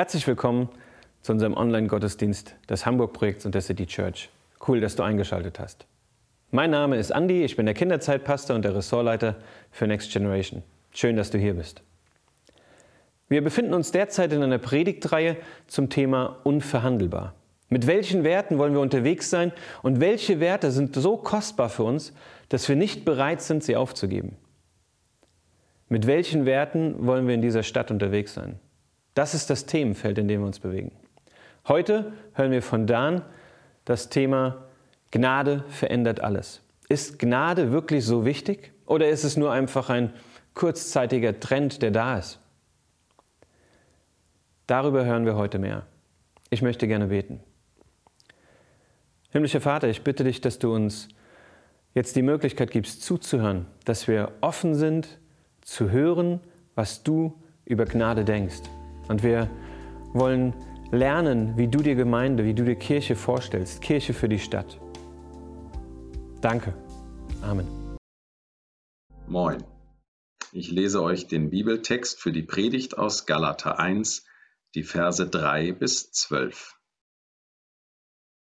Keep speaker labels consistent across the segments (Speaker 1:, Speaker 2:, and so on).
Speaker 1: Herzlich willkommen zu unserem Online-Gottesdienst des Hamburg-Projekts und der City Church. Cool, dass du eingeschaltet hast. Mein Name ist Andy, ich bin der Kinderzeitpastor und der Ressortleiter für Next Generation. Schön, dass du hier bist. Wir befinden uns derzeit in einer Predigtreihe zum Thema unverhandelbar. Mit welchen Werten wollen wir unterwegs sein und welche Werte sind so kostbar für uns, dass wir nicht bereit sind, sie aufzugeben? Mit welchen Werten wollen wir in dieser Stadt unterwegs sein? Das ist das Themenfeld, in dem wir uns bewegen. Heute hören wir von Dan das Thema Gnade verändert alles. Ist Gnade wirklich so wichtig oder ist es nur einfach ein kurzzeitiger Trend, der da ist? Darüber hören wir heute mehr. Ich möchte gerne beten. Himmlischer Vater, ich bitte dich, dass du uns jetzt die Möglichkeit gibst, zuzuhören, dass wir offen sind, zu hören, was du über Gnade denkst. Und wir wollen lernen, wie du dir Gemeinde, wie du dir Kirche vorstellst, Kirche für die Stadt. Danke. Amen.
Speaker 2: Moin. Ich lese euch den Bibeltext für die Predigt aus Galater 1, die Verse 3 bis 12.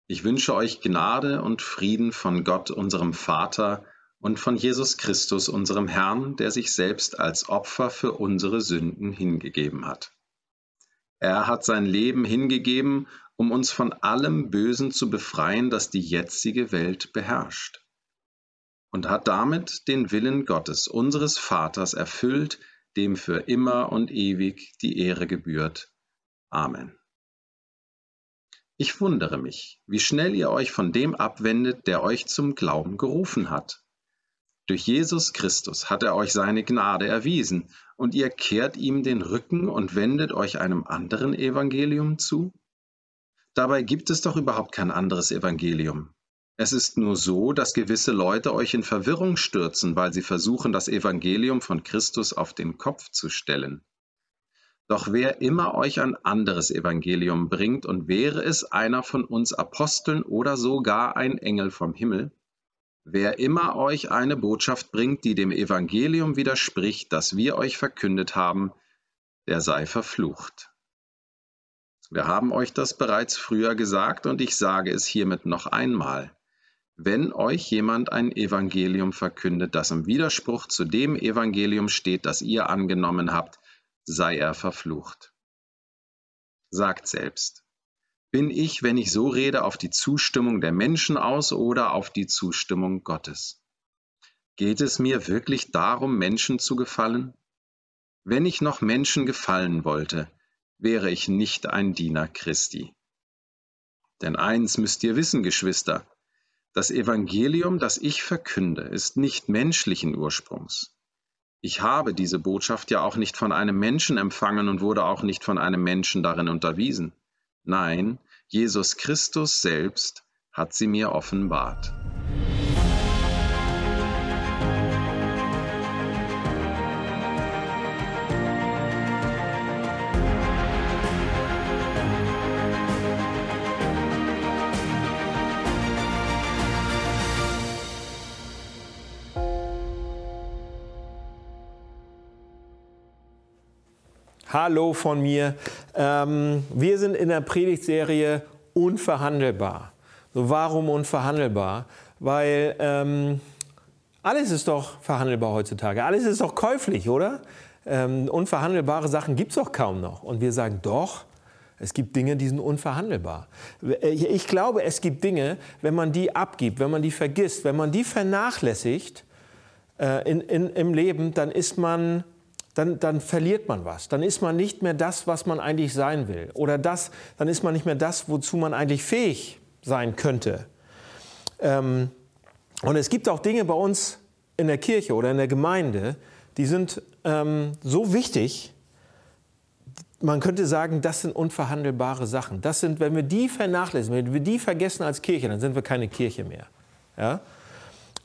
Speaker 2: Ich wünsche euch Gnade und Frieden von Gott, unserem Vater, und von Jesus Christus, unserem Herrn, der sich selbst als Opfer für unsere Sünden hingegeben hat. Er hat sein Leben hingegeben, um uns von allem Bösen zu befreien, das die jetzige Welt beherrscht. Und hat damit den Willen Gottes, unseres Vaters, erfüllt, dem für immer und ewig die Ehre gebührt. Amen. Ich wundere mich, wie schnell ihr euch von dem abwendet, der euch zum Glauben gerufen hat. Durch Jesus Christus hat er euch seine Gnade erwiesen, und ihr kehrt ihm den Rücken und wendet euch einem anderen Evangelium zu? Dabei gibt es doch überhaupt kein anderes Evangelium. Es ist nur so, dass gewisse Leute euch in Verwirrung stürzen, weil sie versuchen, das Evangelium von Christus auf den Kopf zu stellen. Doch wer immer euch ein anderes Evangelium bringt, und wäre es einer von uns Aposteln oder sogar ein Engel vom Himmel, wer immer euch eine Botschaft bringt, die dem Evangelium widerspricht, das wir euch verkündet haben, der sei verflucht. Wir haben euch das bereits früher gesagt und ich sage es hiermit noch einmal. Wenn euch jemand ein Evangelium verkündet, das im Widerspruch zu dem Evangelium steht, das ihr angenommen habt, sei er verflucht. Sagt selbst, bin ich, wenn ich so rede, auf die Zustimmung der Menschen aus oder auf die Zustimmung Gottes? Geht es mir wirklich darum, Menschen zu gefallen? Wenn ich noch Menschen gefallen wollte, wäre ich nicht ein Diener Christi. Denn eins müsst ihr wissen, Geschwister, das Evangelium, das ich verkünde, ist nicht menschlichen Ursprungs. Ich habe diese Botschaft ja auch nicht von einem Menschen empfangen und wurde auch nicht von einem Menschen darin unterwiesen. Nein, Jesus Christus selbst hat sie mir offenbart.
Speaker 3: Hallo von mir. Ähm, wir sind in der Predigtserie Unverhandelbar. So, warum unverhandelbar? Weil ähm, alles ist doch verhandelbar heutzutage. Alles ist doch käuflich, oder? Ähm, unverhandelbare Sachen gibt es doch kaum noch. Und wir sagen doch, es gibt Dinge, die sind unverhandelbar. Ich glaube, es gibt Dinge, wenn man die abgibt, wenn man die vergisst, wenn man die vernachlässigt äh, in, in, im Leben, dann ist man dann, dann verliert man was. Dann ist man nicht mehr das, was man eigentlich sein will. Oder das, dann ist man nicht mehr das, wozu man eigentlich fähig sein könnte. Ähm, und es gibt auch Dinge bei uns in der Kirche oder in der Gemeinde, die sind ähm, so wichtig, man könnte sagen, das sind unverhandelbare Sachen. Das sind, wenn wir die vernachlässigen, wenn wir die vergessen als Kirche, dann sind wir keine Kirche mehr. Ja?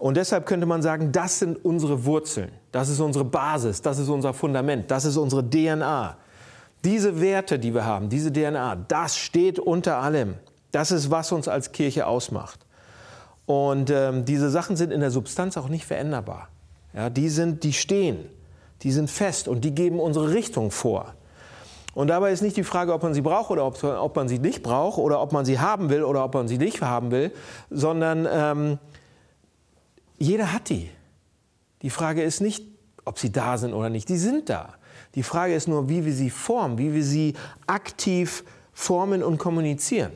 Speaker 3: Und deshalb könnte man sagen, das sind unsere Wurzeln, das ist unsere Basis, das ist unser Fundament, das ist unsere DNA. Diese Werte, die wir haben, diese DNA, das steht unter allem. Das ist, was uns als Kirche ausmacht. Und ähm, diese Sachen sind in der Substanz auch nicht veränderbar. Ja, die, sind, die stehen, die sind fest und die geben unsere Richtung vor. Und dabei ist nicht die Frage, ob man sie braucht oder ob, ob man sie nicht braucht oder ob man sie haben will oder ob man sie nicht haben will, sondern ähm, jeder hat die. Die Frage ist nicht, ob sie da sind oder nicht. Die sind da. Die Frage ist nur, wie wir sie formen, wie wir sie aktiv formen und kommunizieren.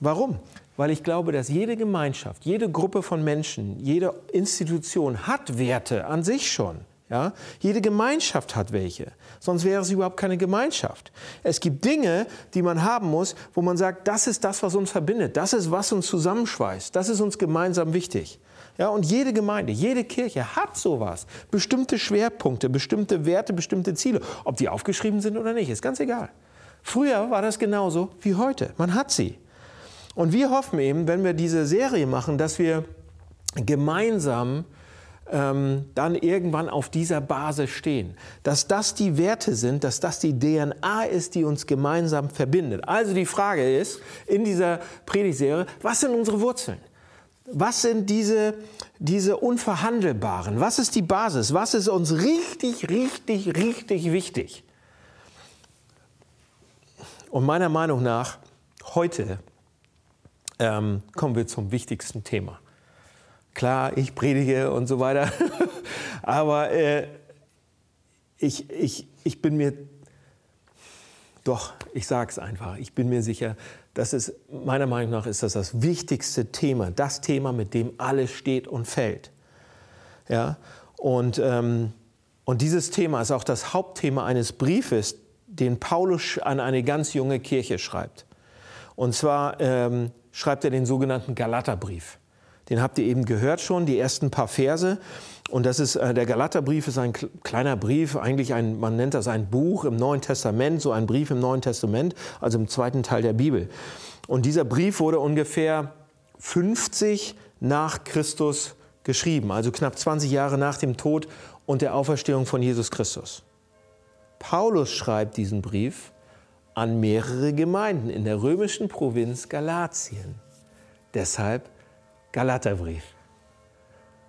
Speaker 3: Warum? Weil ich glaube, dass jede Gemeinschaft, jede Gruppe von Menschen, jede Institution hat Werte an sich schon. Ja? Jede Gemeinschaft hat welche, sonst wäre es überhaupt keine Gemeinschaft. Es gibt Dinge, die man haben muss, wo man sagt, das ist das, was uns verbindet, das ist, was uns zusammenschweißt, das ist uns gemeinsam wichtig. Ja, und jede Gemeinde, jede Kirche hat sowas. Bestimmte Schwerpunkte, bestimmte Werte, bestimmte Ziele. Ob die aufgeschrieben sind oder nicht, ist ganz egal. Früher war das genauso wie heute. Man hat sie. Und wir hoffen eben, wenn wir diese Serie machen, dass wir gemeinsam ähm, dann irgendwann auf dieser Basis stehen. Dass das die Werte sind, dass das die DNA ist, die uns gemeinsam verbindet. Also die Frage ist in dieser Predigtserie, was sind unsere Wurzeln? Was sind diese, diese unverhandelbaren? Was ist die Basis? Was ist uns richtig, richtig, richtig wichtig? Und meiner Meinung nach, heute ähm, kommen wir zum wichtigsten Thema. Klar, ich predige und so weiter, aber äh, ich, ich, ich bin mir, doch, ich sage es einfach, ich bin mir sicher, das ist, meiner Meinung nach ist das das wichtigste Thema, das Thema, mit dem alles steht und fällt. Ja? Und, ähm, und dieses Thema ist auch das Hauptthema eines Briefes, den Paulus an eine ganz junge Kirche schreibt. Und zwar ähm, schreibt er den sogenannten Galaterbrief. Den habt ihr eben gehört schon, die ersten paar Verse. Und das ist, äh, der Galaterbrief ist ein kleiner Brief, eigentlich ein, man nennt das ein Buch im Neuen Testament, so ein Brief im Neuen Testament, also im zweiten Teil der Bibel. Und dieser Brief wurde ungefähr 50 nach Christus geschrieben, also knapp 20 Jahre nach dem Tod und der Auferstehung von Jesus Christus. Paulus schreibt diesen Brief an mehrere Gemeinden in der römischen Provinz Galatien. Deshalb Galaterbrief.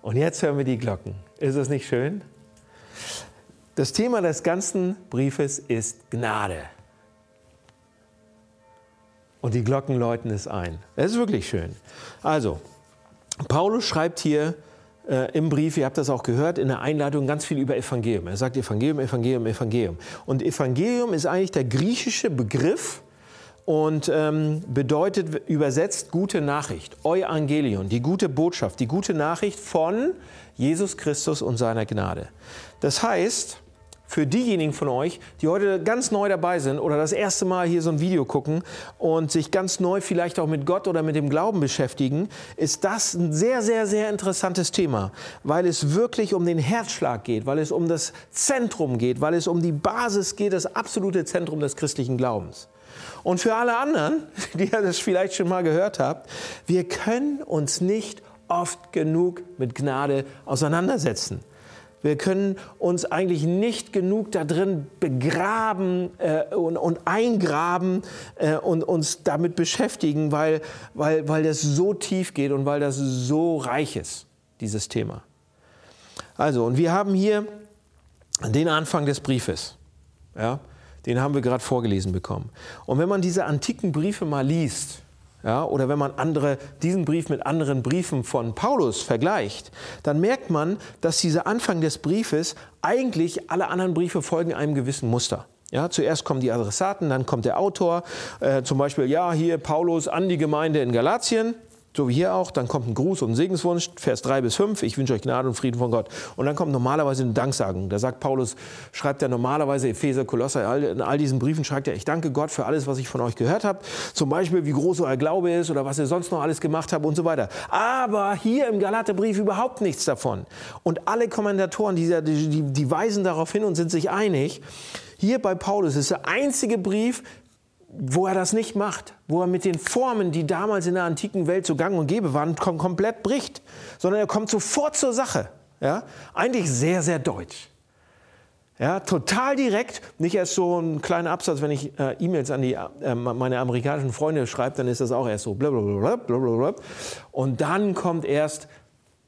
Speaker 3: Und jetzt hören wir die Glocken. Ist es nicht schön? Das Thema des ganzen Briefes ist Gnade. Und die Glocken läuten es ein. Das ist wirklich schön. Also, Paulus schreibt hier äh, im Brief, ihr habt das auch gehört, in der Einleitung ganz viel über Evangelium. Er sagt Evangelium, Evangelium, Evangelium. Und Evangelium ist eigentlich der griechische Begriff und ähm, bedeutet übersetzt gute Nachricht, Euangelion, die gute Botschaft, die gute Nachricht von Jesus Christus und seiner Gnade. Das heißt, für diejenigen von euch, die heute ganz neu dabei sind oder das erste Mal hier so ein Video gucken und sich ganz neu vielleicht auch mit Gott oder mit dem Glauben beschäftigen, ist das ein sehr, sehr, sehr interessantes Thema, weil es wirklich um den Herzschlag geht, weil es um das Zentrum geht, weil es um die Basis geht, das absolute Zentrum des christlichen Glaubens. Und für alle anderen, die ihr das vielleicht schon mal gehört habt, wir können uns nicht oft genug mit Gnade auseinandersetzen. Wir können uns eigentlich nicht genug da drin begraben äh, und, und, eingraben äh, und uns damit beschäftigen, weil, weil, weil das so tief geht und weil das so reich ist, dieses Thema. Also, und wir haben hier den Anfang des Briefes. Ja? Den haben wir gerade vorgelesen bekommen. Und wenn man diese antiken Briefe mal liest, ja, oder wenn man andere, diesen Brief mit anderen Briefen von Paulus vergleicht, dann merkt man, dass dieser Anfang des Briefes eigentlich alle anderen Briefe folgen einem gewissen Muster. Ja, zuerst kommen die Adressaten, dann kommt der Autor, äh, zum Beispiel, ja, hier Paulus an die Gemeinde in Galatien, so wie hier auch, dann kommt ein Gruß und ein Segenswunsch, Vers 3 bis 5, ich wünsche euch Gnade und Frieden von Gott. Und dann kommt normalerweise eine Danksagung. Da sagt Paulus, schreibt er normalerweise Epheser, Kolosser, in all diesen Briefen schreibt er, ich danke Gott für alles, was ich von euch gehört habe. Zum Beispiel, wie groß euer Glaube ist oder was ihr sonst noch alles gemacht habt und so weiter. Aber hier im Galaterbrief überhaupt nichts davon. Und alle Kommentatoren, die, die, die weisen darauf hin und sind sich einig, hier bei Paulus ist der einzige Brief, wo er das nicht macht, wo er mit den Formen, die damals in der antiken Welt so gang und gäbe waren, kom komplett bricht, sondern er kommt sofort zur Sache. Ja? Eigentlich sehr, sehr deutsch. Ja, total direkt, nicht erst so ein kleiner Absatz, wenn ich äh, E-Mails an die, äh, meine amerikanischen Freunde schreibe, dann ist das auch erst so blablabla, blablabla. Und dann kommt erst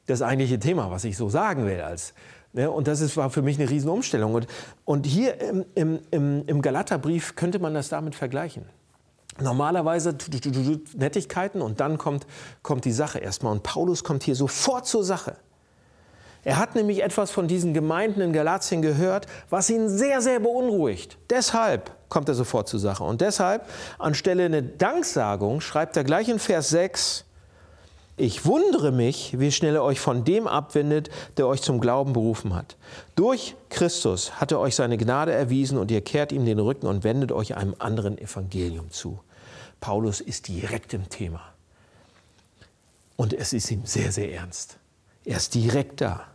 Speaker 3: das eigentliche Thema, was ich so sagen will als Ne? Und das ist, war für mich eine Riesenumstellung. Und, und hier im, im, im, im Galaterbrief könnte man das damit vergleichen. Normalerweise Nettigkeiten und dann kommt, kommt die Sache erstmal. Und Paulus kommt hier sofort zur Sache. Er hat nämlich etwas von diesen Gemeinden in Galatien gehört, was ihn sehr, sehr beunruhigt. Deshalb kommt er sofort zur Sache. Und deshalb, anstelle eine Danksagung, schreibt er gleich in Vers 6, ich wundere mich, wie schnell er euch von dem abwendet, der euch zum Glauben berufen hat. Durch Christus hat er euch seine Gnade erwiesen und ihr kehrt ihm den Rücken und wendet euch einem anderen Evangelium zu. Paulus ist direkt im Thema. Und es ist ihm sehr, sehr ernst. Er ist direkt da.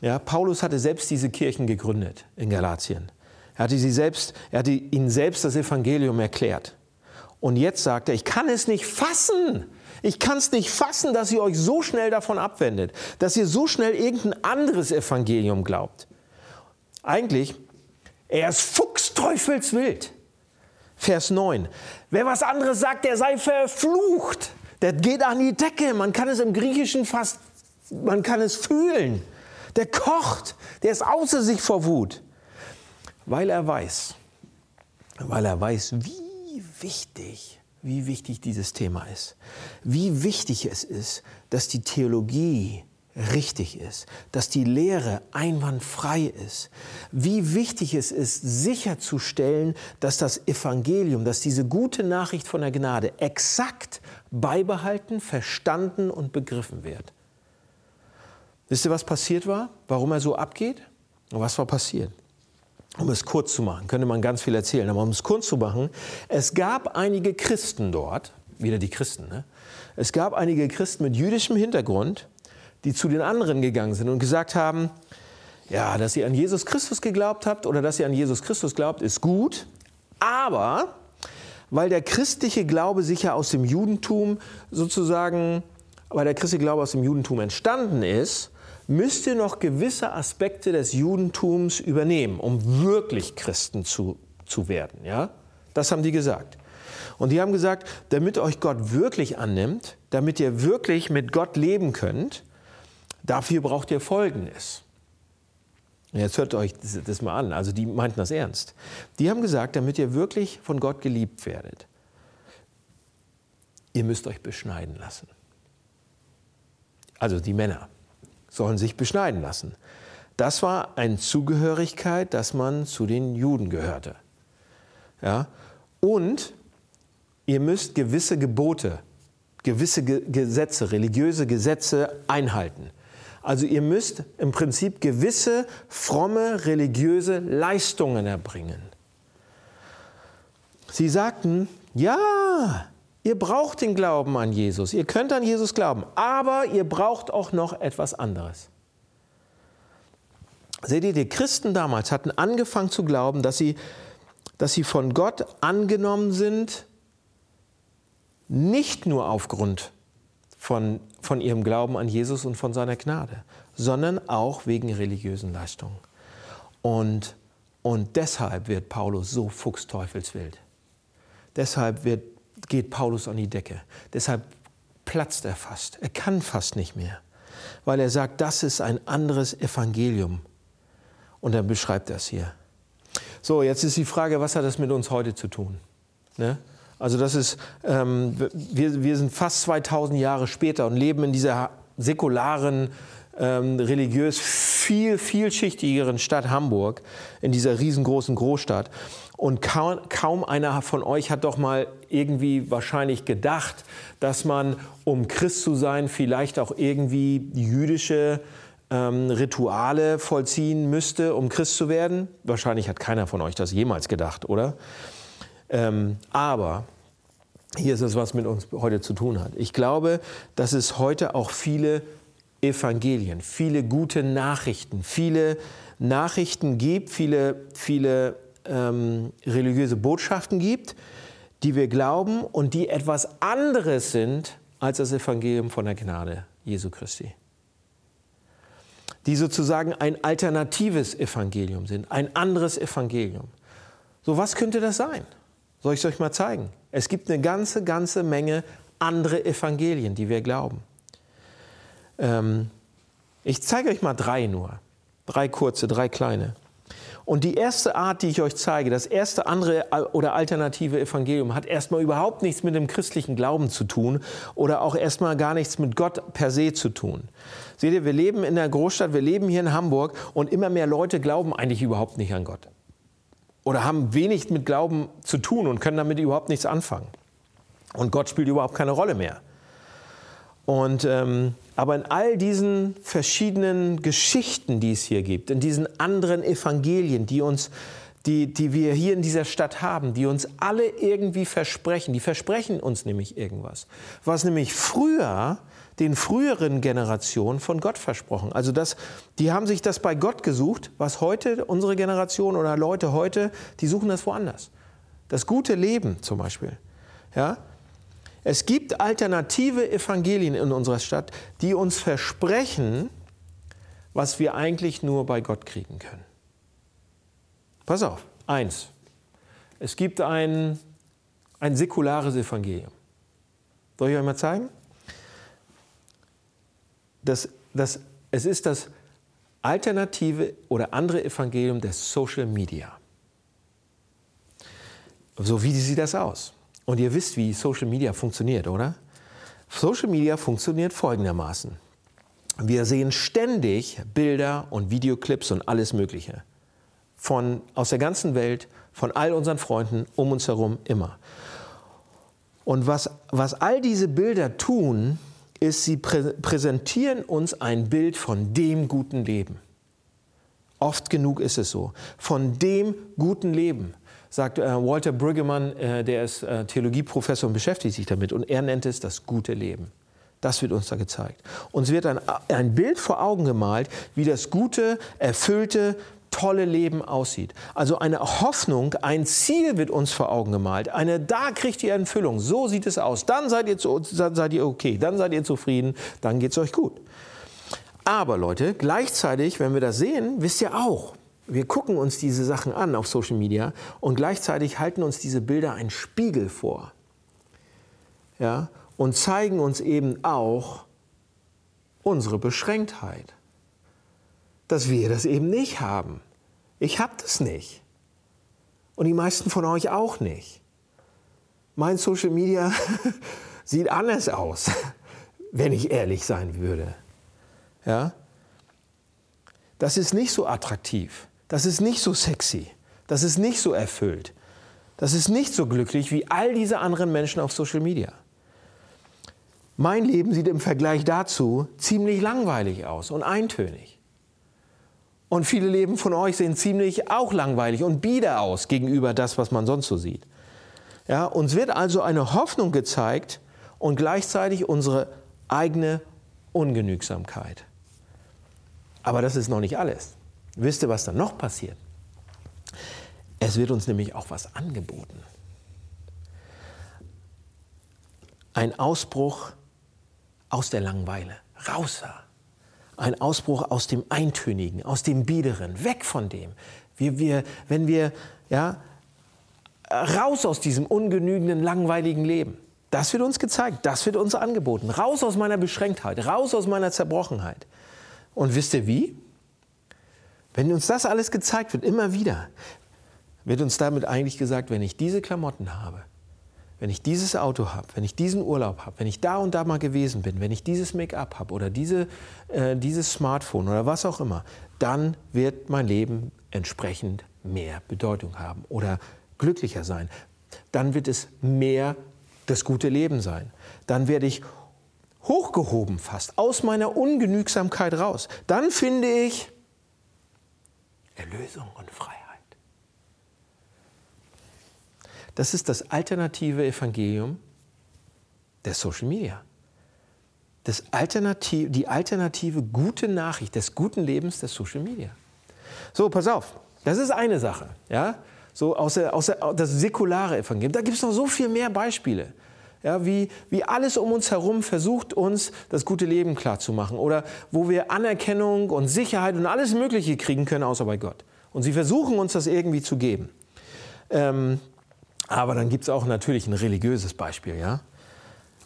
Speaker 3: Ja, Paulus hatte selbst diese Kirchen gegründet in Galatien. Er hatte, sie selbst, er hatte ihnen selbst das Evangelium erklärt. Und jetzt sagt er, ich kann es nicht fassen. Ich kann es nicht fassen, dass ihr euch so schnell davon abwendet, dass ihr so schnell irgendein anderes Evangelium glaubt. Eigentlich, er ist fuchsteufelswild. Vers 9. Wer was anderes sagt, der sei verflucht. Der geht an die Decke. Man kann es im Griechischen fast, man kann es fühlen der kocht, der ist außer sich vor Wut, weil er weiß, weil er weiß, wie wichtig, wie wichtig dieses Thema ist, wie wichtig es ist, dass die Theologie richtig ist, dass die Lehre einwandfrei ist, wie wichtig es ist, sicherzustellen, dass das Evangelium, dass diese gute Nachricht von der Gnade exakt beibehalten, verstanden und begriffen wird. Wisst ihr, was passiert war? Warum er so abgeht? Und was war passiert? Um es kurz zu machen, könnte man ganz viel erzählen, aber um es kurz zu machen, es gab einige Christen dort, wieder die Christen, ne? es gab einige Christen mit jüdischem Hintergrund, die zu den anderen gegangen sind und gesagt haben, ja, dass ihr an Jesus Christus geglaubt habt oder dass ihr an Jesus Christus glaubt, ist gut, aber weil der christliche Glaube sich ja aus dem Judentum sozusagen, weil der christliche Glaube aus dem Judentum entstanden ist, müsst ihr noch gewisse Aspekte des Judentums übernehmen, um wirklich Christen zu, zu werden. Ja? Das haben die gesagt. Und die haben gesagt, damit euch Gott wirklich annimmt, damit ihr wirklich mit Gott leben könnt, dafür braucht ihr Folgendes. Jetzt hört euch das, das mal an. Also die meinten das ernst. Die haben gesagt, damit ihr wirklich von Gott geliebt werdet, ihr müsst euch beschneiden lassen. Also die Männer sollen sich beschneiden lassen. Das war eine Zugehörigkeit, dass man zu den Juden gehörte. Ja? Und ihr müsst gewisse Gebote, gewisse Gesetze, religiöse Gesetze einhalten. Also ihr müsst im Prinzip gewisse fromme religiöse Leistungen erbringen. Sie sagten, ja, Ihr braucht den Glauben an Jesus. Ihr könnt an Jesus glauben. Aber ihr braucht auch noch etwas anderes. Seht ihr, die Christen damals hatten angefangen zu glauben, dass sie, dass sie von Gott angenommen sind, nicht nur aufgrund von, von ihrem Glauben an Jesus und von seiner Gnade, sondern auch wegen religiösen Leistungen. Und, und deshalb wird Paulus so fuchsteufelswild. Deshalb wird geht Paulus an die Decke. Deshalb platzt er fast. Er kann fast nicht mehr, weil er sagt, das ist ein anderes Evangelium. Und er beschreibt das hier. So, jetzt ist die Frage, was hat das mit uns heute zu tun? Ne? Also das ist, ähm, wir, wir sind fast 2000 Jahre später und leben in dieser säkularen, ähm, religiös viel, vielschichtigeren Stadt Hamburg, in dieser riesengroßen Großstadt. Und kaum, kaum, einer von euch hat doch mal irgendwie wahrscheinlich gedacht, dass man, um Christ zu sein, vielleicht auch irgendwie jüdische ähm, Rituale vollziehen müsste, um Christ zu werden. Wahrscheinlich hat keiner von euch das jemals gedacht, oder? Ähm, aber hier ist es, was mit uns heute zu tun hat. Ich glaube, dass es heute auch viele Evangelien, viele gute Nachrichten, viele Nachrichten gibt, viele, viele ähm, religiöse Botschaften gibt, die wir glauben und die etwas anderes sind als das Evangelium von der Gnade Jesu Christi. Die sozusagen ein alternatives Evangelium sind, ein anderes Evangelium. So, was könnte das sein? Soll ich es euch mal zeigen? Es gibt eine ganze, ganze Menge andere Evangelien, die wir glauben. Ähm, Ich zeige euch mal drei nur. Drei kurze, drei kleine. Und die erste Art, die ich euch zeige, das erste andere oder alternative Evangelium, hat erstmal überhaupt nichts mit dem christlichen Glauben zu tun oder auch erstmal gar nichts mit Gott per se zu tun. Seht ihr, wir leben in der Großstadt, wir leben hier in Hamburg und immer mehr Leute glauben eigentlich überhaupt nicht an Gott. Oder haben wenig mit Glauben zu tun und können damit überhaupt nichts anfangen. Und Gott spielt überhaupt keine Rolle mehr. Und, ähm, aber in all diesen verschiedenen Geschichten, die es hier gibt, in diesen anderen Evangelien, die, uns, die, die wir hier in dieser Stadt haben, die uns alle irgendwie versprechen, die versprechen uns nämlich irgendwas, was nämlich früher den früheren Generationen von Gott versprochen. Also das, die haben sich das bei Gott gesucht, was heute unsere Generation oder Leute heute, die suchen das woanders. Das gute Leben zum Beispiel. Ja? Es gibt alternative Evangelien in unserer Stadt, die uns versprechen, was wir eigentlich nur bei Gott kriegen können. Pass auf, eins. Es gibt ein, ein säkulares Evangelium. Soll ich euch mal zeigen? Das, das, es ist das alternative oder andere Evangelium des Social Media. So wie sieht das aus? Und ihr wisst, wie Social Media funktioniert, oder? Social Media funktioniert folgendermaßen. Wir sehen ständig Bilder und Videoclips und alles Mögliche. Von, aus der ganzen Welt, von all unseren Freunden, um uns herum, immer. Und was, was all diese Bilder tun, ist, sie prä präsentieren uns ein Bild von dem guten Leben. Oft genug ist es so. Von dem guten Leben sagt äh, Walter Brüggemann, äh, der ist äh, Theologieprofessor und beschäftigt sich damit, und er nennt es das gute Leben. Das wird uns da gezeigt. Uns wird ein, ein Bild vor Augen gemalt, wie das gute, erfüllte, tolle Leben aussieht. Also eine Hoffnung, ein Ziel wird uns vor Augen gemalt. Eine, da kriegt ihr Erfüllung. So sieht es aus. Dann seid ihr, dann seid ihr okay. Dann seid ihr zufrieden. Dann geht es euch gut. Aber Leute, gleichzeitig, wenn wir das sehen, wisst ihr auch, wir gucken uns diese Sachen an auf Social Media und gleichzeitig halten uns diese Bilder einen Spiegel vor. Ja, und zeigen uns eben auch unsere Beschränktheit. Dass wir das eben nicht haben. Ich habe das nicht. Und die meisten von euch auch nicht. Mein Social Media sieht anders aus, wenn ich ehrlich sein würde. Ja? Das ist nicht so attraktiv. Das ist nicht so sexy. Das ist nicht so erfüllt. Das ist nicht so glücklich wie all diese anderen Menschen auf Social Media. Mein Leben sieht im Vergleich dazu ziemlich langweilig aus und eintönig. Und viele Leben von euch sehen ziemlich auch langweilig und bieder aus gegenüber das, was man sonst so sieht. Ja, uns wird also eine Hoffnung gezeigt und gleichzeitig unsere eigene Ungenügsamkeit. Aber das ist noch nicht alles. Wisst ihr, was dann noch passiert? Es wird uns nämlich auch was angeboten. Ein Ausbruch aus der Langeweile, raus Ein Ausbruch aus dem Eintönigen, aus dem Biederen, weg von dem. Wir, wir, wenn wir ja, raus aus diesem ungenügenden, langweiligen Leben. Das wird uns gezeigt, das wird uns angeboten. Raus aus meiner Beschränktheit, raus aus meiner Zerbrochenheit. Und wisst ihr wie? Wenn uns das alles gezeigt wird, immer wieder, wird uns damit eigentlich gesagt, wenn ich diese Klamotten habe, wenn ich dieses Auto habe, wenn ich diesen Urlaub habe, wenn ich da und da mal gewesen bin, wenn ich dieses Make-up habe oder diese, äh, dieses Smartphone oder was auch immer, dann wird mein Leben entsprechend mehr Bedeutung haben oder glücklicher sein. Dann wird es mehr das gute Leben sein. Dann werde ich hochgehoben fast aus meiner Ungenügsamkeit raus. Dann finde ich Erlösung und Freiheit. Das ist das alternative Evangelium der Social Media. Das Alternativ, die alternative gute Nachricht des guten Lebens der Social Media. So, pass auf, das ist eine Sache. Ja? So aus der, aus der, das säkulare Evangelium. Da gibt es noch so viel mehr Beispiele. Ja, wie, wie alles um uns herum versucht, uns das gute Leben klarzumachen. Oder wo wir Anerkennung und Sicherheit und alles Mögliche kriegen können, außer bei Gott. Und sie versuchen uns das irgendwie zu geben. Ähm, aber dann gibt es auch natürlich ein religiöses Beispiel. Ja?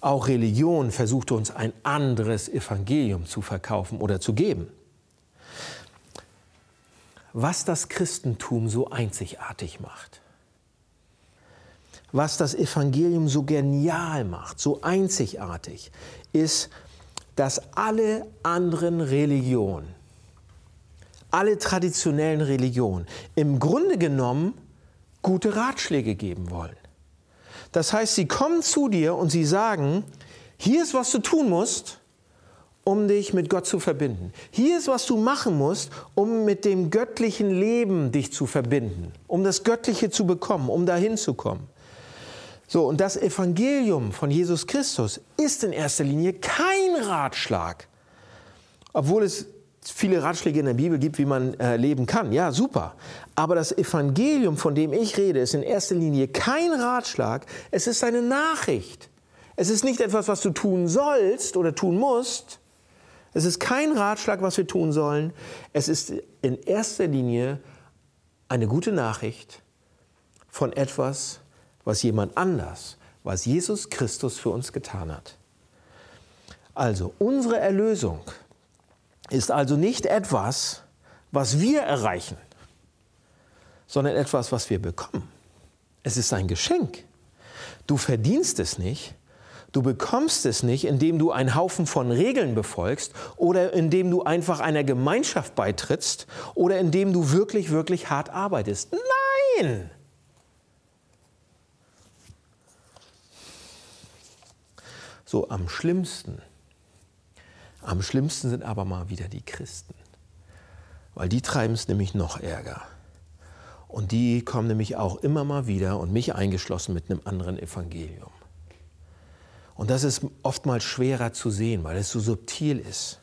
Speaker 3: Auch Religion versucht uns ein anderes Evangelium zu verkaufen oder zu geben. Was das Christentum so einzigartig macht, was das Evangelium so genial macht, so einzigartig, ist, dass alle anderen Religionen, alle traditionellen Religionen im Grunde genommen gute Ratschläge geben wollen. Das heißt, sie kommen zu dir und sie sagen, hier ist, was du tun musst, um dich mit Gott zu verbinden. Hier ist, was du machen musst, um mit dem göttlichen Leben dich zu verbinden, um das Göttliche zu bekommen, um dahin zu kommen. So, und das Evangelium von Jesus Christus ist in erster Linie kein Ratschlag, obwohl es viele Ratschläge in der Bibel gibt, wie man äh, leben kann. Ja, super. Aber das Evangelium, von dem ich rede, ist in erster Linie kein Ratschlag, es ist eine Nachricht. Es ist nicht etwas, was du tun sollst oder tun musst. Es ist kein Ratschlag, was wir tun sollen. Es ist in erster Linie eine gute Nachricht von etwas, was jemand anders, was Jesus Christus für uns getan hat. Also unsere Erlösung ist also nicht etwas, was wir erreichen, sondern etwas, was wir bekommen. Es ist ein Geschenk. Du verdienst es nicht. Du bekommst es nicht, indem du einen Haufen von Regeln befolgst oder indem du einfach einer Gemeinschaft beitrittst oder indem du wirklich, wirklich hart arbeitest. Nein! So am schlimmsten, am schlimmsten sind aber mal wieder die Christen, weil die treiben es nämlich noch ärger. Und die kommen nämlich auch immer mal wieder und mich eingeschlossen mit einem anderen Evangelium. Und das ist oftmals schwerer zu sehen, weil es so subtil ist.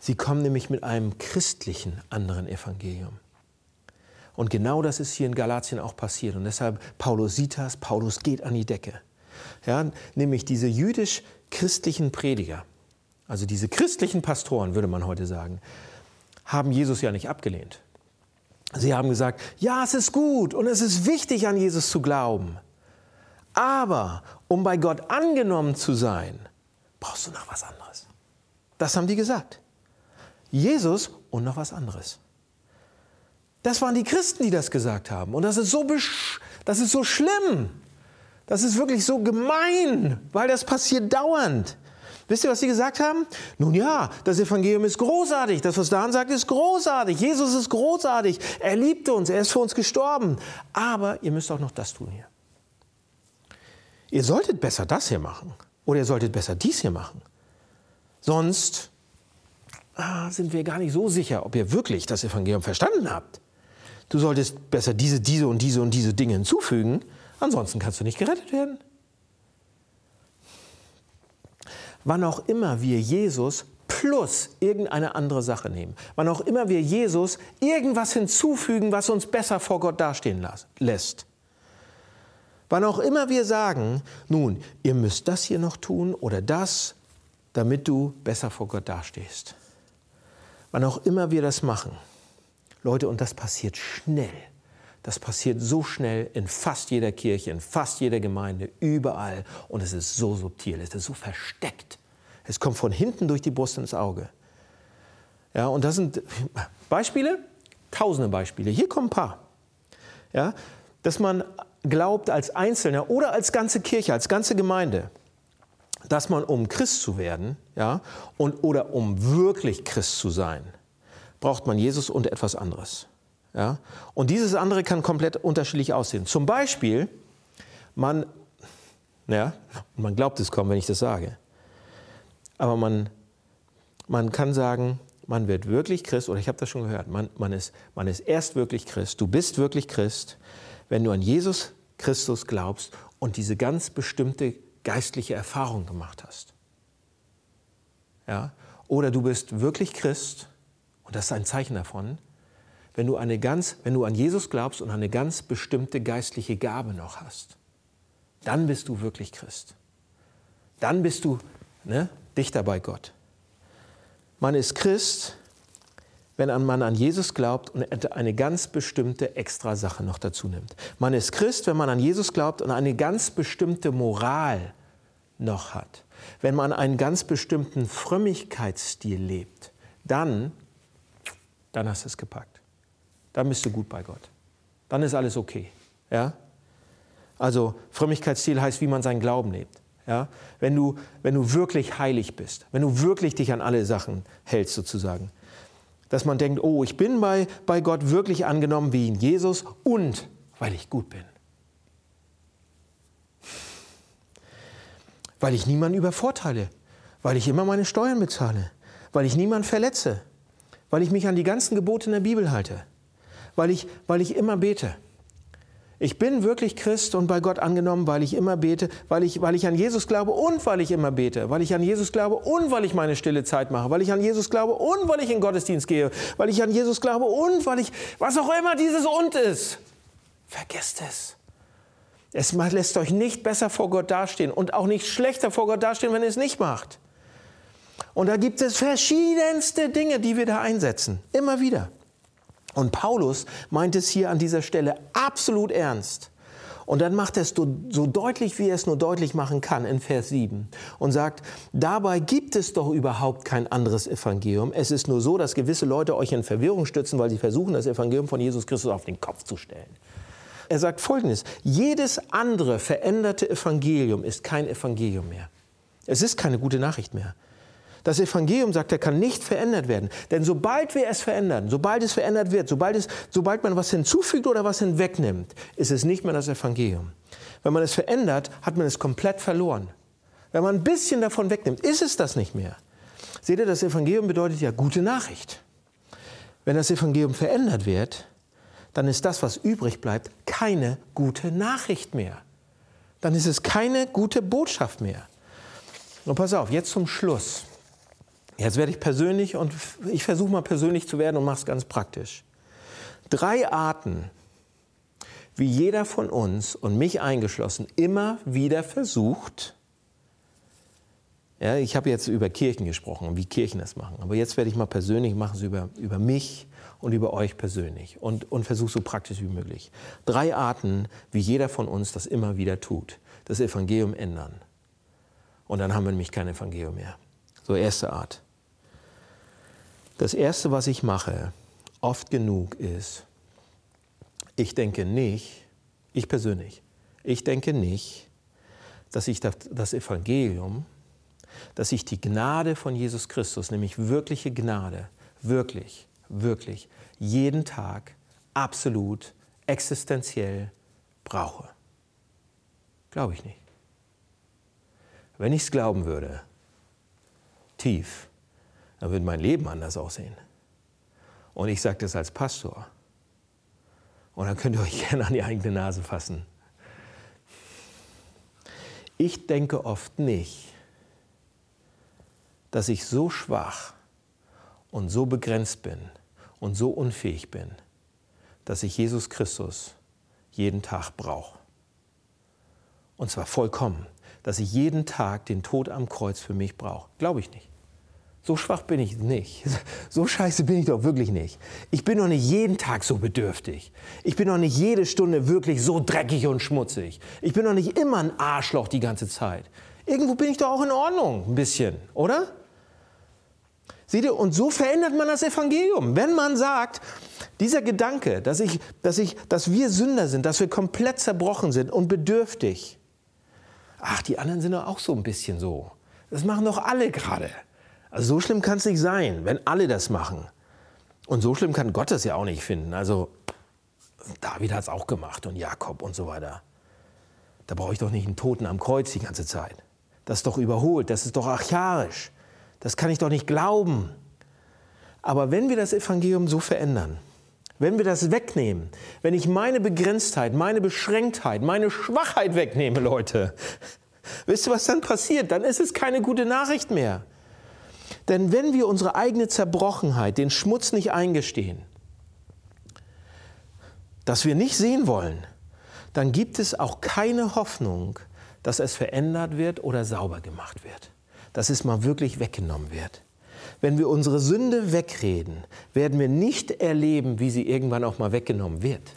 Speaker 3: Sie kommen nämlich mit einem christlichen anderen Evangelium. Und genau das ist hier in Galatien auch passiert. Und deshalb, Paulus sieht das, Paulus geht an die Decke. Ja, nämlich diese jüdisch-christlichen Prediger, also diese christlichen Pastoren, würde man heute sagen, haben Jesus ja nicht abgelehnt. Sie haben gesagt, ja, es ist gut und es ist wichtig, an Jesus zu glauben. Aber um bei Gott angenommen zu sein, brauchst du noch was anderes. Das haben die gesagt. Jesus und noch was anderes. Das waren die Christen, die das gesagt haben. Und das ist so, das ist so schlimm. Das ist wirklich so gemein, weil das passiert dauernd. Wisst ihr, was sie gesagt haben? Nun ja, das Evangelium ist großartig. Das, was Dan sagt, ist großartig. Jesus ist großartig. Er liebt uns. Er ist für uns gestorben. Aber ihr müsst auch noch das tun hier. Ihr solltet besser das hier machen. Oder ihr solltet besser dies hier machen. Sonst ah, sind wir gar nicht so sicher, ob ihr wirklich das Evangelium verstanden habt. Du solltest besser diese, diese und diese und diese Dinge hinzufügen. Ansonsten kannst du nicht gerettet werden. Wann auch immer wir Jesus plus irgendeine andere Sache nehmen, wann auch immer wir Jesus irgendwas hinzufügen, was uns besser vor Gott dastehen lässt, wann auch immer wir sagen, nun, ihr müsst das hier noch tun oder das, damit du besser vor Gott dastehst. Wann auch immer wir das machen, Leute, und das passiert schnell. Das passiert so schnell in fast jeder Kirche, in fast jeder Gemeinde, überall. Und es ist so subtil, es ist so versteckt. Es kommt von hinten durch die Brust ins Auge. Ja, und das sind Beispiele, tausende Beispiele. Hier kommen ein paar. Ja, dass man glaubt als Einzelner oder als ganze Kirche, als ganze Gemeinde, dass man, um Christ zu werden, ja, und, oder um wirklich Christ zu sein, braucht man Jesus und etwas anderes. Ja? Und dieses andere kann komplett unterschiedlich aussehen. Zum Beispiel, man, ja, man glaubt es kaum, wenn ich das sage, aber man, man kann sagen, man wird wirklich Christ, oder ich habe das schon gehört, man, man, ist, man ist erst wirklich Christ, du bist wirklich Christ, wenn du an Jesus Christus glaubst und diese ganz bestimmte geistliche Erfahrung gemacht hast. Ja? Oder du bist wirklich Christ, und das ist ein Zeichen davon, wenn du, eine ganz, wenn du an Jesus glaubst und eine ganz bestimmte geistliche Gabe noch hast. Dann bist du wirklich Christ. Dann bist du ne, dichter bei Gott. Man ist Christ, wenn man an Jesus glaubt und eine ganz bestimmte Extrasache noch dazu nimmt. Man ist Christ, wenn man an Jesus glaubt und eine ganz bestimmte Moral noch hat, wenn man einen ganz bestimmten Frömmigkeitsstil lebt, dann, dann hast du es gepackt. Dann bist du gut bei Gott. Dann ist alles okay. Ja? Also Frömmigkeitsstil heißt, wie man seinen Glauben lebt. Ja? Wenn, du, wenn du wirklich heilig bist, wenn du wirklich dich an alle Sachen hältst sozusagen. Dass man denkt, oh, ich bin bei, bei Gott wirklich angenommen wie in Jesus und weil ich gut bin. Weil ich niemanden übervorteile, weil ich immer meine Steuern bezahle, weil ich niemanden verletze, weil ich mich an die ganzen Gebote in der Bibel halte, weil ich, weil ich immer bete. Ich bin wirklich Christ und bei Gott angenommen, weil ich immer bete, weil ich, weil ich an Jesus glaube und weil ich immer bete, weil ich an Jesus glaube und weil ich meine stille Zeit mache, weil ich an Jesus glaube und weil ich in Gottesdienst gehe, weil ich an Jesus glaube und weil ich, was auch immer dieses und ist. Vergesst es. Es lässt euch nicht besser vor Gott dastehen und auch nicht schlechter vor Gott dastehen, wenn ihr es nicht macht. Und da gibt es verschiedenste Dinge, die wir da einsetzen. Immer wieder. Und Paulus meint es hier an dieser Stelle absolut ernst. Und dann macht er es so deutlich, wie er es nur deutlich machen kann in Vers 7 und sagt, dabei gibt es doch überhaupt kein anderes Evangelium. Es ist nur so, dass gewisse Leute euch in Verwirrung stützen, weil sie versuchen, das Evangelium von Jesus Christus auf den Kopf zu stellen. Er sagt Folgendes, jedes andere veränderte Evangelium ist kein Evangelium mehr. Es ist keine gute Nachricht mehr. Das Evangelium, sagt er, kann nicht verändert werden. Denn sobald wir es verändern, sobald es verändert wird, sobald, es, sobald man was hinzufügt oder was hinwegnimmt, ist es nicht mehr das Evangelium. Wenn man es verändert, hat man es komplett verloren. Wenn man ein bisschen davon wegnimmt, ist es das nicht mehr. Seht ihr, das Evangelium bedeutet ja gute Nachricht. Wenn das Evangelium verändert wird, dann ist das, was übrig bleibt, keine gute Nachricht mehr. Dann ist es keine gute Botschaft mehr. Und pass auf, jetzt zum Schluss. Jetzt werde ich persönlich und ich versuche mal persönlich zu werden und mache es ganz praktisch. Drei Arten, wie jeder von uns und mich eingeschlossen immer wieder versucht, ja, ich habe jetzt über Kirchen gesprochen und wie Kirchen das machen, aber jetzt werde ich mal persönlich machen, es über, über mich und über euch persönlich und, und versuche so praktisch wie möglich. Drei Arten, wie jeder von uns das immer wieder tut. Das Evangelium ändern. Und dann haben wir nämlich kein Evangelium mehr. So erste Art. Das Erste, was ich mache, oft genug ist, ich denke nicht, ich persönlich, ich denke nicht, dass ich das Evangelium, dass ich die Gnade von Jesus Christus, nämlich wirkliche Gnade, wirklich, wirklich, jeden Tag absolut, existenziell brauche. Glaube ich nicht. Wenn ich es glauben würde, tief, dann würde mein Leben anders aussehen. Und ich sage das als Pastor. Und dann könnt ihr euch gerne an die eigene Nase fassen. Ich denke oft nicht, dass ich so schwach und so begrenzt bin und so unfähig bin, dass ich Jesus Christus jeden Tag brauche. Und zwar vollkommen, dass ich jeden Tag den Tod am Kreuz für mich brauche. Glaube ich nicht. So schwach bin ich nicht. So scheiße bin ich doch wirklich nicht. Ich bin doch nicht jeden Tag so bedürftig. Ich bin doch nicht jede Stunde wirklich so dreckig und schmutzig. Ich bin doch nicht immer ein Arschloch die ganze Zeit. Irgendwo bin ich doch auch in Ordnung, ein bisschen, oder? Seht ihr, und so verändert man das Evangelium. Wenn man sagt, dieser Gedanke, dass, ich, dass, ich, dass wir Sünder sind, dass wir komplett zerbrochen sind und bedürftig. Ach, die anderen sind doch auch so ein bisschen so. Das machen doch alle gerade. Also so schlimm kann es nicht sein, wenn alle das machen. Und so schlimm kann Gott das ja auch nicht finden. Also David hat es auch gemacht und Jakob und so weiter. Da brauche ich doch nicht einen Toten am Kreuz die ganze Zeit. Das ist doch überholt, das ist doch archaisch. Das kann ich doch nicht glauben. Aber wenn wir das Evangelium so verändern, wenn wir das wegnehmen, wenn ich meine Begrenztheit, meine Beschränktheit, meine Schwachheit wegnehme, Leute, wisst ihr, was dann passiert? Dann ist es keine gute Nachricht mehr. Denn wenn wir unsere eigene Zerbrochenheit, den Schmutz nicht eingestehen, dass wir nicht sehen wollen, dann gibt es auch keine Hoffnung, dass es verändert wird oder sauber gemacht wird. Dass es mal wirklich weggenommen wird. Wenn wir unsere Sünde wegreden, werden wir nicht erleben, wie sie irgendwann auch mal weggenommen wird.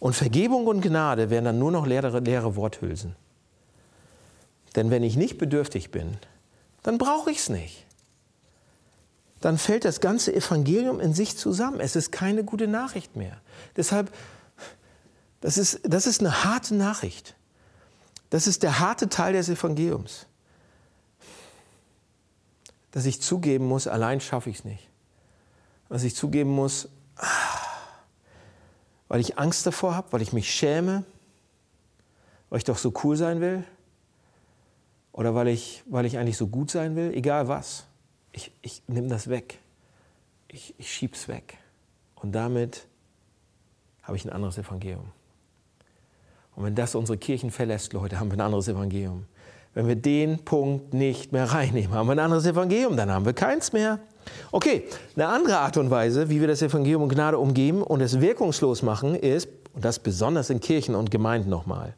Speaker 3: Und Vergebung und Gnade werden dann nur noch leere, leere Worthülsen. Denn wenn ich nicht bedürftig bin, dann brauche ich es nicht. Dann fällt das ganze Evangelium in sich zusammen. Es ist keine gute Nachricht mehr. Deshalb, das ist, das ist eine harte Nachricht. Das ist der harte Teil des Evangeliums. Dass ich zugeben muss, allein schaffe ich es nicht. Dass ich zugeben muss, weil ich Angst davor habe, weil ich mich schäme, weil ich doch so cool sein will oder weil ich, weil ich eigentlich so gut sein will, egal was. Ich, ich nehme das weg. Ich, ich schiebe es weg. Und damit habe ich ein anderes Evangelium. Und wenn das unsere Kirchen verlässt, Leute, haben wir ein anderes Evangelium. Wenn wir den Punkt nicht mehr reinnehmen, haben wir ein anderes Evangelium, dann haben wir keins mehr. Okay, eine andere Art und Weise, wie wir das Evangelium und Gnade umgeben und es wirkungslos machen, ist, und das besonders in Kirchen und Gemeinden nochmal,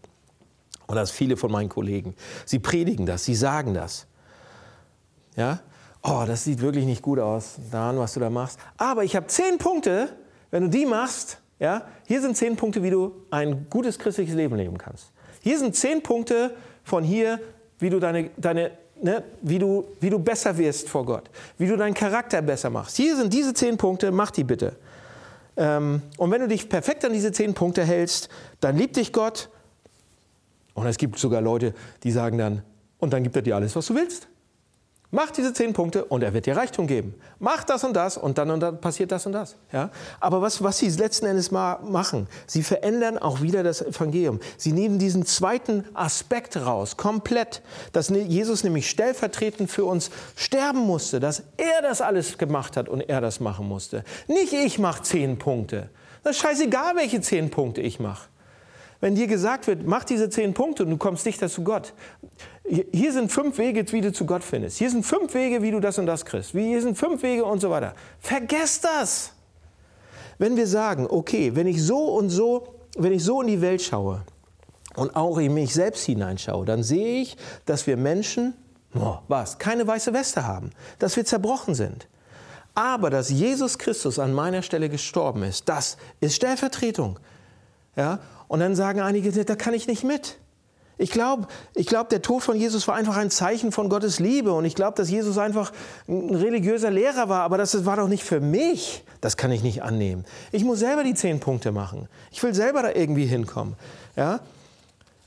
Speaker 3: und das viele von meinen Kollegen, sie predigen das, sie sagen das. Ja, oh, das sieht wirklich nicht gut aus, Dan, was du da machst. Aber ich habe zehn Punkte, wenn du die machst, ja, hier sind zehn Punkte, wie du ein gutes christliches Leben leben kannst. Hier sind zehn Punkte von hier, wie du deine, deine ne, wie, du, wie du besser wirst vor Gott, wie du deinen Charakter besser machst. Hier sind diese zehn Punkte, mach die bitte. Ähm, und wenn du dich perfekt an diese zehn Punkte hältst, dann liebt dich Gott. Und es gibt sogar Leute, die sagen dann, und dann gibt er dir alles, was du willst. Mach diese zehn Punkte und er wird dir Reichtum geben. Mach das und das und dann und dann passiert das und das. Ja? Aber was, was sie letzten Endes mal machen, sie verändern auch wieder das Evangelium. Sie nehmen diesen zweiten Aspekt raus, komplett, dass ne, Jesus nämlich stellvertretend für uns sterben musste, dass er das alles gemacht hat und er das machen musste. Nicht ich mache zehn Punkte. Das ist scheißegal, welche zehn Punkte ich mache. Wenn dir gesagt wird, mach diese zehn Punkte und du kommst dichter zu Gott. Hier sind fünf Wege, wie du zu Gott findest. Hier sind fünf Wege, wie du das und das kriegst. Hier sind fünf Wege und so weiter. Vergesst das. Wenn wir sagen, okay, wenn ich so und so, wenn ich so in die Welt schaue und auch in mich selbst hineinschaue, dann sehe ich, dass wir Menschen, oh, was, keine weiße Weste haben, dass wir zerbrochen sind. Aber dass Jesus Christus an meiner Stelle gestorben ist, das ist Stellvertretung. Ja? Und dann sagen einige, da kann ich nicht mit. Ich glaube, ich glaub, der Tod von Jesus war einfach ein Zeichen von Gottes Liebe. Und ich glaube, dass Jesus einfach ein religiöser Lehrer war. Aber das war doch nicht für mich. Das kann ich nicht annehmen. Ich muss selber die zehn Punkte machen. Ich will selber da irgendwie hinkommen. Ja?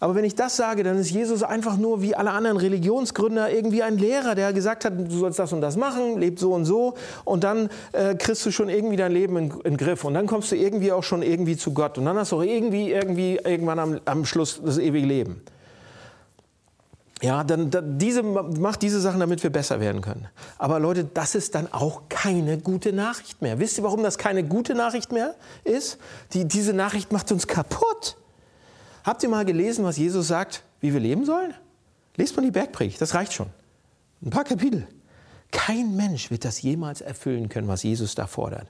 Speaker 3: Aber wenn ich das sage, dann ist Jesus einfach nur wie alle anderen Religionsgründer irgendwie ein Lehrer, der gesagt hat, du sollst das und das machen, lebt so und so und dann äh, kriegst du schon irgendwie dein Leben in, in Griff und dann kommst du irgendwie auch schon irgendwie zu Gott und dann hast du auch irgendwie, irgendwie irgendwann am, am Schluss das ewige Leben. Ja, dann, dann diese, macht diese Sachen, damit wir besser werden können. Aber Leute, das ist dann auch keine gute Nachricht mehr. Wisst ihr, warum das keine gute Nachricht mehr ist? Die, diese Nachricht macht uns kaputt. Habt ihr mal gelesen, was Jesus sagt, wie wir leben sollen? Lest mal die Bergpredigt, das reicht schon. Ein paar Kapitel. Kein Mensch wird das jemals erfüllen können, was Jesus da fordert.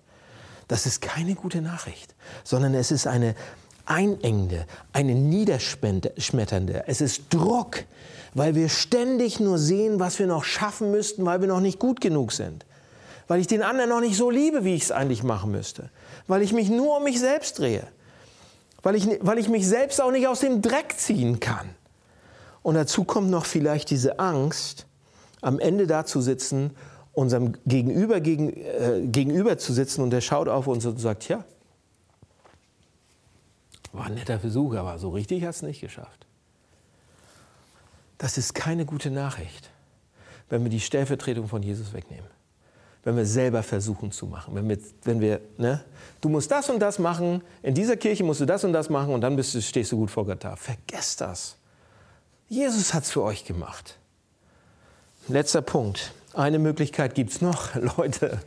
Speaker 3: Das ist keine gute Nachricht, sondern es ist eine einengende, eine niederschmetternde. Es ist Druck, weil wir ständig nur sehen, was wir noch schaffen müssten, weil wir noch nicht gut genug sind. Weil ich den anderen noch nicht so liebe, wie ich es eigentlich machen müsste. Weil ich mich nur um mich selbst drehe weil ich, weil ich mich selbst auch nicht aus dem Dreck ziehen kann. Und dazu kommt noch vielleicht diese Angst, am Ende da zu sitzen, unserem Gegenüber gegen, äh, gegenüber zu sitzen und der schaut auf uns und sagt, ja, war ein netter Versuch, aber so richtig hat es nicht geschafft. Das ist keine gute Nachricht, wenn wir die Stellvertretung von Jesus wegnehmen wenn wir selber versuchen zu machen. Wenn wir, wenn wir ne, du musst das und das machen, in dieser Kirche musst du das und das machen und dann bist du, stehst du gut vor Gott da. Vergesst das. Jesus hat es für euch gemacht. Letzter Punkt. Eine Möglichkeit gibt es noch, Leute.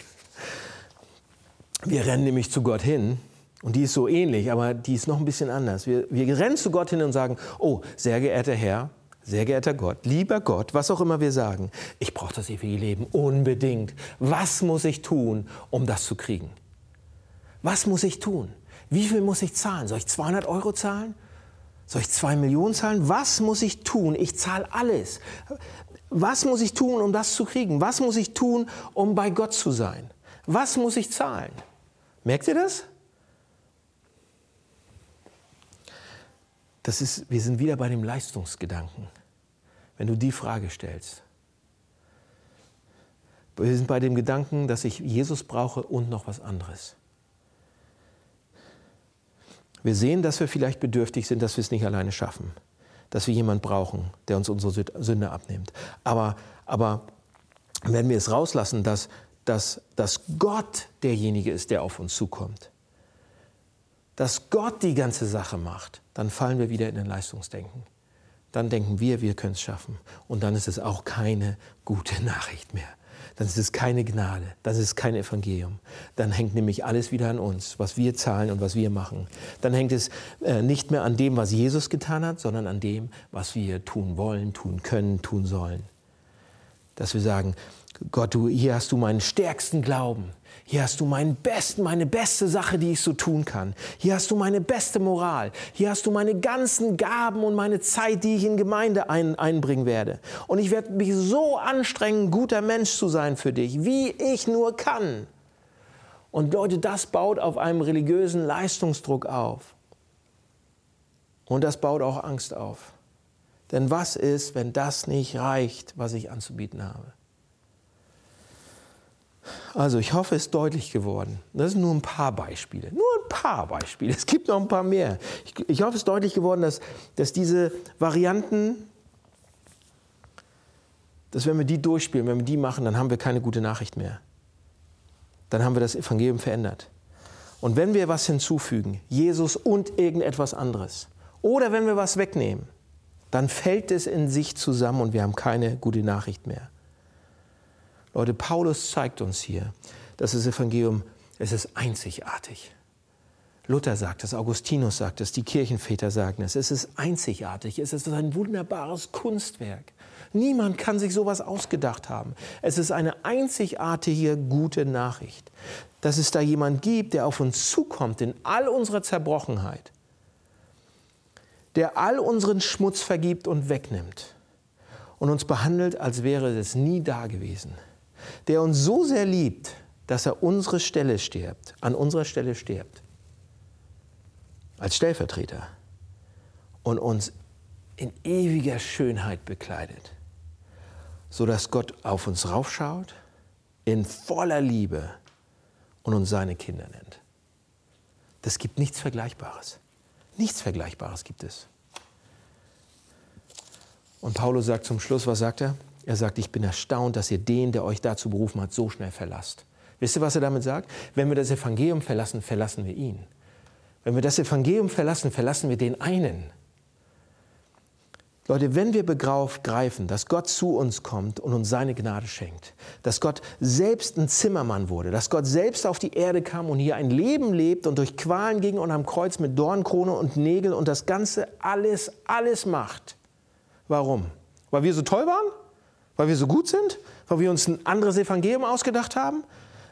Speaker 3: Wir rennen nämlich zu Gott hin und die ist so ähnlich, aber die ist noch ein bisschen anders. Wir, wir rennen zu Gott hin und sagen, oh, sehr geehrter Herr, sehr geehrter Gott, lieber Gott, was auch immer wir sagen, ich brauche das ewige Leben unbedingt. Was muss ich tun, um das zu kriegen? Was muss ich tun? Wie viel muss ich zahlen? Soll ich 200 Euro zahlen? Soll ich 2 Millionen zahlen? Was muss ich tun? Ich zahle alles. Was muss ich tun, um das zu kriegen? Was muss ich tun, um bei Gott zu sein? Was muss ich zahlen? Merkt ihr das? Das ist, wir sind wieder bei dem Leistungsgedanken. wenn du die Frage stellst. Wir sind bei dem Gedanken, dass ich Jesus brauche und noch was anderes. Wir sehen, dass wir vielleicht bedürftig sind, dass wir es nicht alleine schaffen, dass wir jemanden brauchen, der uns unsere Sünde abnimmt. Aber, aber wenn wir es rauslassen, dass, dass, dass Gott derjenige ist, der auf uns zukommt, dass Gott die ganze Sache macht, dann fallen wir wieder in den Leistungsdenken. Dann denken wir, wir können es schaffen. Und dann ist es auch keine gute Nachricht mehr dann ist es keine Gnade, dann ist es kein Evangelium. Dann hängt nämlich alles wieder an uns, was wir zahlen und was wir machen. Dann hängt es äh, nicht mehr an dem, was Jesus getan hat, sondern an dem, was wir tun wollen, tun können, tun sollen. Dass wir sagen, Gott, du, hier hast du meinen stärksten Glauben. Hier hast du meinen besten, meine beste Sache, die ich so tun kann. Hier hast du meine beste Moral. Hier hast du meine ganzen Gaben und meine Zeit, die ich in Gemeinde ein, einbringen werde. Und ich werde mich so anstrengen, guter Mensch zu sein für dich, wie ich nur kann. Und Leute, das baut auf einem religiösen Leistungsdruck auf. Und das baut auch Angst auf. Denn was ist, wenn das nicht reicht, was ich anzubieten habe? Also ich hoffe, es ist deutlich geworden. Das sind nur ein paar Beispiele. Nur ein paar Beispiele. Es gibt noch ein paar mehr. Ich, ich hoffe, es ist deutlich geworden, dass, dass diese Varianten, dass wenn wir die durchspielen, wenn wir die machen, dann haben wir keine gute Nachricht mehr. Dann haben wir das Evangelium verändert. Und wenn wir was hinzufügen, Jesus und irgendetwas anderes, oder wenn wir was wegnehmen, dann fällt es in sich zusammen und wir haben keine gute Nachricht mehr. Leute, Paulus zeigt uns hier, dass das Evangelium, es ist einzigartig. Luther sagt es, Augustinus sagt es, die Kirchenväter sagen es. Es ist einzigartig, es ist ein wunderbares Kunstwerk. Niemand kann sich sowas ausgedacht haben. Es ist eine einzigartige gute Nachricht, dass es da jemand gibt, der auf uns zukommt in all unserer Zerbrochenheit, der all unseren Schmutz vergibt und wegnimmt und uns behandelt, als wäre es nie da gewesen der uns so sehr liebt, dass er unsere Stelle stirbt, an unserer Stelle stirbt, als Stellvertreter und uns in ewiger Schönheit bekleidet, sodass Gott auf uns raufschaut, in voller Liebe und uns seine Kinder nennt. Das gibt nichts Vergleichbares. Nichts Vergleichbares gibt es. Und Paulus sagt zum Schluss, was sagt er? Er sagt, ich bin erstaunt, dass ihr den, der euch dazu berufen hat, so schnell verlasst. Wisst ihr, was er damit sagt? Wenn wir das Evangelium verlassen, verlassen wir ihn. Wenn wir das Evangelium verlassen, verlassen wir den einen. Leute, wenn wir begreifen, dass Gott zu uns kommt und uns seine Gnade schenkt, dass Gott selbst ein Zimmermann wurde, dass Gott selbst auf die Erde kam und hier ein Leben lebt und durch Qualen ging und am Kreuz mit Dornkrone und Nägel und das Ganze alles, alles macht. Warum? Weil wir so toll waren? Weil wir so gut sind? Weil wir uns ein anderes Evangelium ausgedacht haben?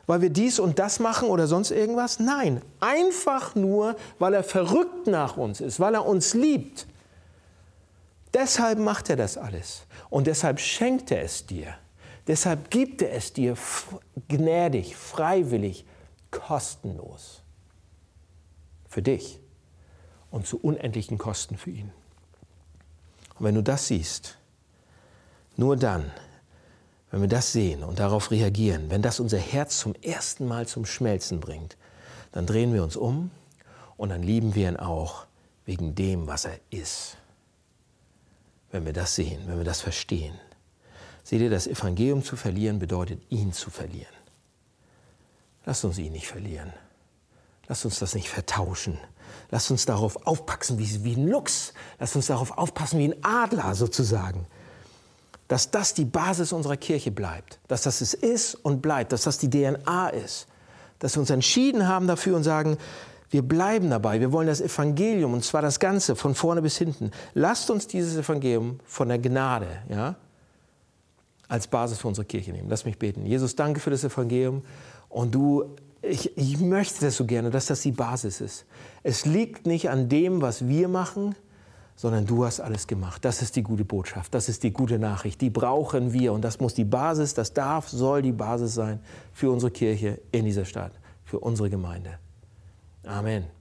Speaker 3: Weil wir dies und das machen oder sonst irgendwas? Nein, einfach nur, weil er verrückt nach uns ist, weil er uns liebt. Deshalb macht er das alles. Und deshalb schenkt er es dir. Deshalb gibt er es dir gnädig, freiwillig, kostenlos. Für dich und zu unendlichen Kosten für ihn. Und wenn du das siehst, nur dann, wenn wir das sehen und darauf reagieren, wenn das unser Herz zum ersten Mal zum Schmelzen bringt, dann drehen wir uns um und dann lieben wir ihn auch wegen dem, was er ist. Wenn wir das sehen, wenn wir das verstehen. Seht ihr, das Evangelium zu verlieren bedeutet, ihn zu verlieren. Lasst uns ihn nicht verlieren. Lasst uns das nicht vertauschen. Lasst uns darauf aufpassen wie, wie ein Luchs. Lasst uns darauf aufpassen wie ein Adler sozusagen dass das die Basis unserer Kirche bleibt, dass das es ist und bleibt, dass das die DNA ist, dass wir uns entschieden haben dafür und sagen, wir bleiben dabei, wir wollen das Evangelium und zwar das Ganze von vorne bis hinten. Lasst uns dieses Evangelium von der Gnade ja, als Basis für unsere Kirche nehmen. Lass mich beten. Jesus, danke für das Evangelium und du, ich, ich möchte das so gerne, dass das die Basis ist. Es liegt nicht an dem, was wir machen, sondern du hast alles gemacht. Das ist die gute Botschaft, das ist die gute Nachricht. Die brauchen wir und das muss die Basis, das darf, soll die Basis sein für unsere Kirche in dieser Stadt, für unsere Gemeinde. Amen.